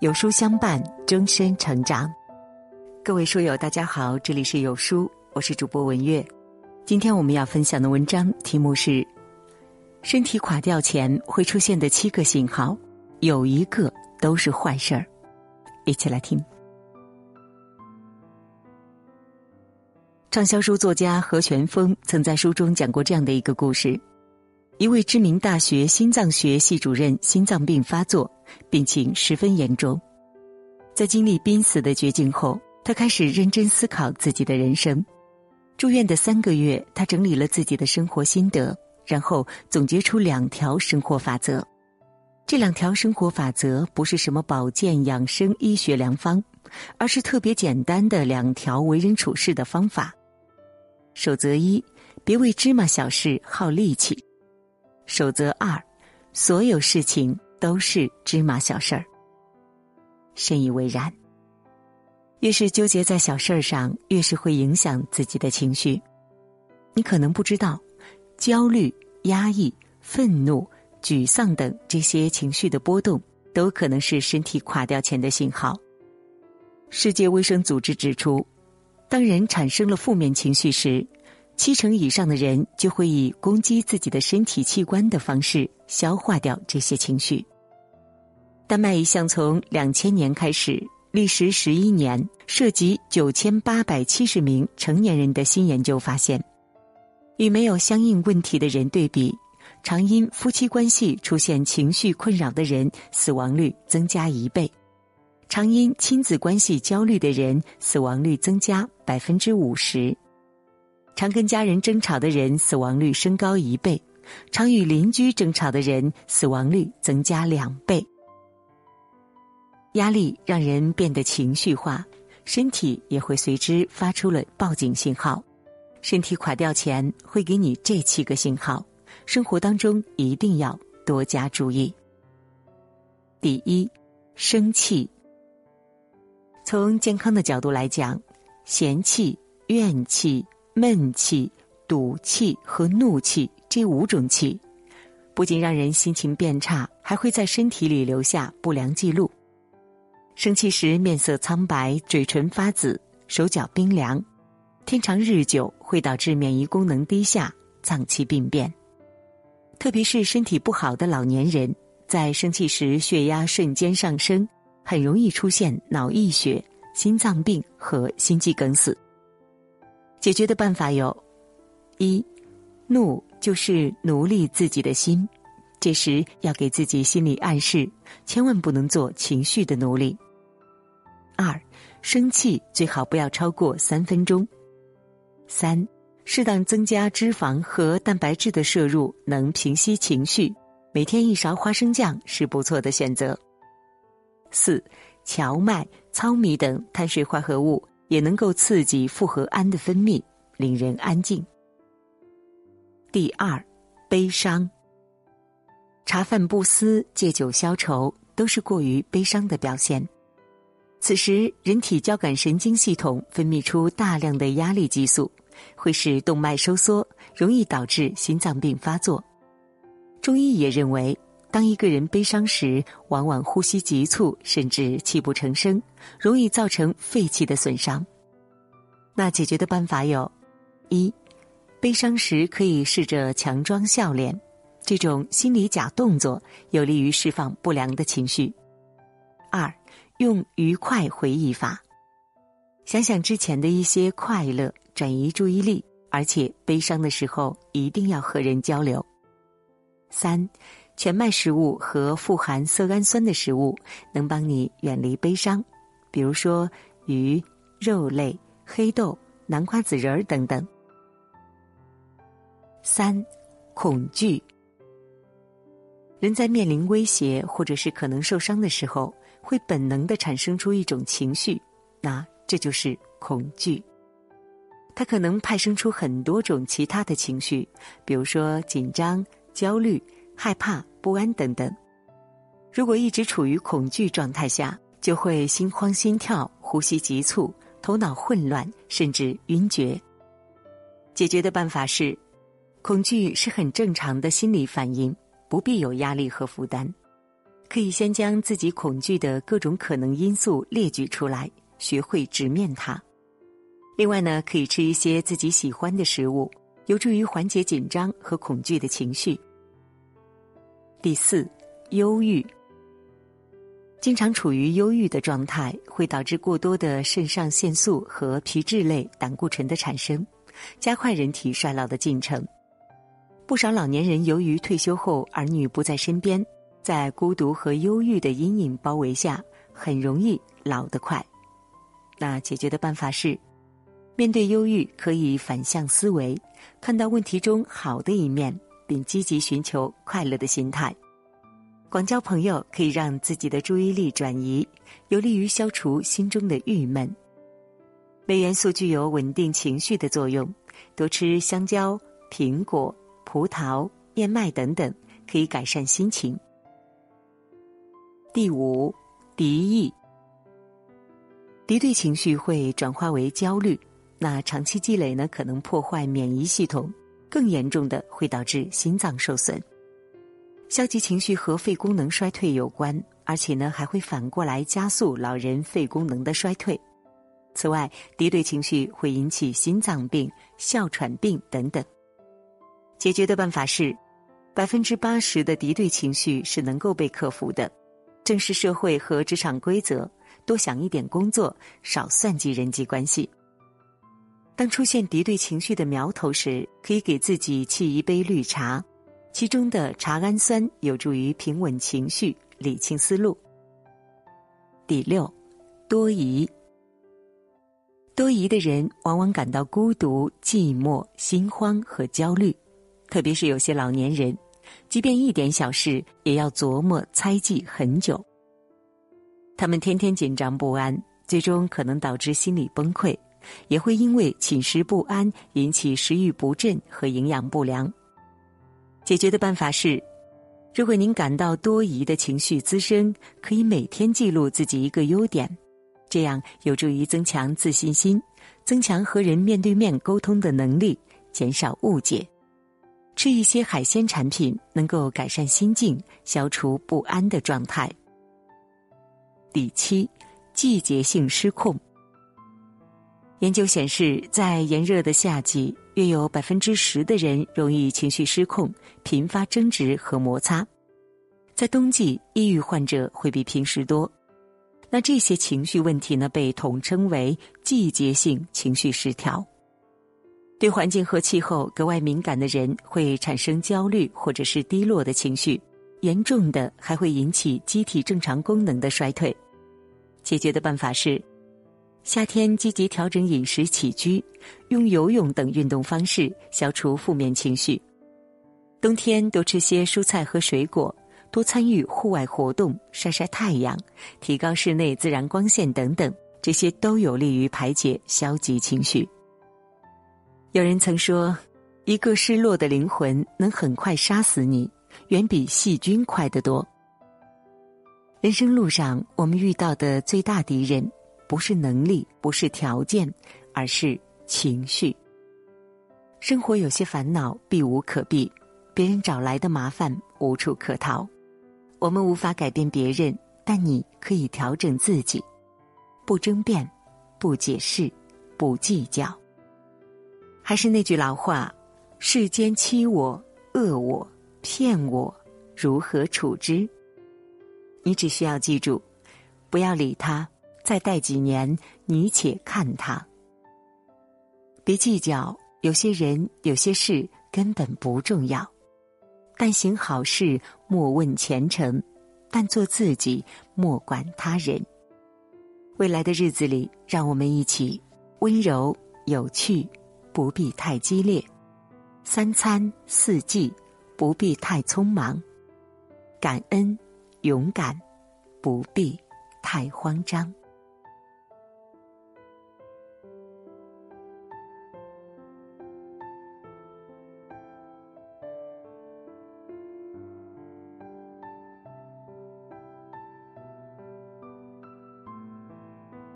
有书相伴，终身成长。各位书友，大家好，这里是有书，我是主播文月。今天我们要分享的文章题目是：身体垮掉前会出现的七个信号，有一个都是坏事儿。一起来听。畅销书作家何全峰曾在书中讲过这样的一个故事：一位知名大学心脏学系主任心脏病发作。病情十分严重，在经历濒死的绝境后，他开始认真思考自己的人生。住院的三个月，他整理了自己的生活心得，然后总结出两条生活法则。这两条生活法则不是什么保健养生医学良方，而是特别简单的两条为人处事的方法。守则一：别为芝麻小事耗力气。守则二：所有事情。都是芝麻小事儿，深以为然。越是纠结在小事儿上，越是会影响自己的情绪。你可能不知道，焦虑、压抑、愤怒、沮丧等这些情绪的波动，都可能是身体垮掉前的信号。世界卫生组织指出，当人产生了负面情绪时，七成以上的人就会以攻击自己的身体器官的方式消化掉这些情绪。丹麦一项从两千年开始、历时十一年、涉及九千八百七十名成年人的新研究发现，与没有相应问题的人对比，常因夫妻关系出现情绪困扰的人死亡率增加一倍，常因亲子关系焦虑的人死亡率增加百分之五十。常跟家人争吵的人死亡率升高一倍，常与邻居争吵的人死亡率增加两倍。压力让人变得情绪化，身体也会随之发出了报警信号。身体垮掉前会给你这七个信号，生活当中一定要多加注意。第一，生气。从健康的角度来讲，嫌弃、怨气。闷气、赌气和怒气这五种气，不仅让人心情变差，还会在身体里留下不良记录。生气时面色苍白、嘴唇发紫、手脚冰凉，天长日久会导致免疫功能低下、脏器病变。特别是身体不好的老年人，在生气时血压瞬间上升，很容易出现脑溢血、心脏病和心肌梗死。解决的办法有：一，怒就是奴隶自己的心，这时要给自己心理暗示，千万不能做情绪的奴隶。二，生气最好不要超过三分钟。三，适当增加脂肪和蛋白质的摄入，能平息情绪，每天一勺花生酱是不错的选择。四，荞麦、糙米等碳水化合物。也能够刺激复合胺的分泌，令人安静。第二，悲伤。茶饭不思，借酒消愁，都是过于悲伤的表现。此时，人体交感神经系统分泌出大量的压力激素，会使动脉收缩，容易导致心脏病发作。中医也认为。当一个人悲伤时，往往呼吸急促，甚至泣不成声，容易造成肺气的损伤。那解决的办法有：一，悲伤时可以试着强装笑脸，这种心理假动作有利于释放不良的情绪；二，用愉快回忆法，想想之前的一些快乐，转移注意力，而且悲伤的时候一定要和人交流；三。全麦食物和富含色氨酸的食物能帮你远离悲伤，比如说鱼、肉类、黑豆、南瓜子仁儿等等。三，恐惧。人在面临威胁或者是可能受伤的时候，会本能的产生出一种情绪，那这就是恐惧。它可能派生出很多种其他的情绪，比如说紧张、焦虑。害怕、不安等等，如果一直处于恐惧状态下，就会心慌、心跳、呼吸急促、头脑混乱，甚至晕厥。解决的办法是：恐惧是很正常的心理反应，不必有压力和负担。可以先将自己恐惧的各种可能因素列举出来，学会直面它。另外呢，可以吃一些自己喜欢的食物，有助于缓解紧张和恐惧的情绪。第四，忧郁。经常处于忧郁的状态，会导致过多的肾上腺素和皮质类胆固醇的产生，加快人体衰老的进程。不少老年人由于退休后儿女不在身边，在孤独和忧郁的阴影包围下，很容易老得快。那解决的办法是，面对忧郁可以反向思维，看到问题中好的一面，并积极寻求快乐的心态。广交朋友可以让自己的注意力转移，有利于消除心中的郁闷。镁元素具有稳定情绪的作用，多吃香蕉、苹果、葡萄、燕麦等等，可以改善心情。第五，敌意。敌对情绪会转化为焦虑，那长期积累呢，可能破坏免疫系统，更严重的会导致心脏受损。消极情绪和肺功能衰退有关，而且呢还会反过来加速老人肺功能的衰退。此外，敌对情绪会引起心脏病、哮喘病等等。解决的办法是，百分之八十的敌对情绪是能够被克服的。正视社会和职场规则，多想一点工作，少算计人际关系。当出现敌对情绪的苗头时，可以给自己沏一杯绿茶。其中的茶氨酸有助于平稳情绪、理清思路。第六，多疑。多疑的人往往感到孤独、寂寞、心慌和焦虑，特别是有些老年人，即便一点小事也要琢磨猜忌很久。他们天天紧张不安，最终可能导致心理崩溃，也会因为寝食不安引起食欲不振和营养不良。解决的办法是，如果您感到多疑的情绪滋生，可以每天记录自己一个优点，这样有助于增强自信心，增强和人面对面沟通的能力，减少误解。吃一些海鲜产品能够改善心境，消除不安的状态。第七，季节性失控。研究显示，在炎热的夏季。约有百分之十的人容易情绪失控，频发争执和摩擦。在冬季，抑郁患者会比平时多。那这些情绪问题呢，被统称为季节性情绪失调。对环境和气候格外敏感的人会产生焦虑或者是低落的情绪，严重的还会引起机体正常功能的衰退。解决的办法是。夏天积极调整饮食起居，用游泳等运动方式消除负面情绪；冬天多吃些蔬菜和水果，多参与户外活动，晒晒太阳，提高室内自然光线等等，这些都有利于排解消极情绪。有人曾说，一个失落的灵魂能很快杀死你，远比细菌快得多。人生路上，我们遇到的最大敌人。不是能力，不是条件，而是情绪。生活有些烦恼避无可避，别人找来的麻烦无处可逃。我们无法改变别人，但你可以调整自己。不争辩，不解释，不计较。还是那句老话：世间欺我、恶我、骗我，如何处之？你只需要记住，不要理他。再待几年，你且看他。别计较，有些人、有些事根本不重要。但行好事，莫问前程；但做自己，莫管他人。未来的日子里，让我们一起温柔、有趣，不必太激烈；三餐四季，不必太匆忙；感恩、勇敢，不必太慌张。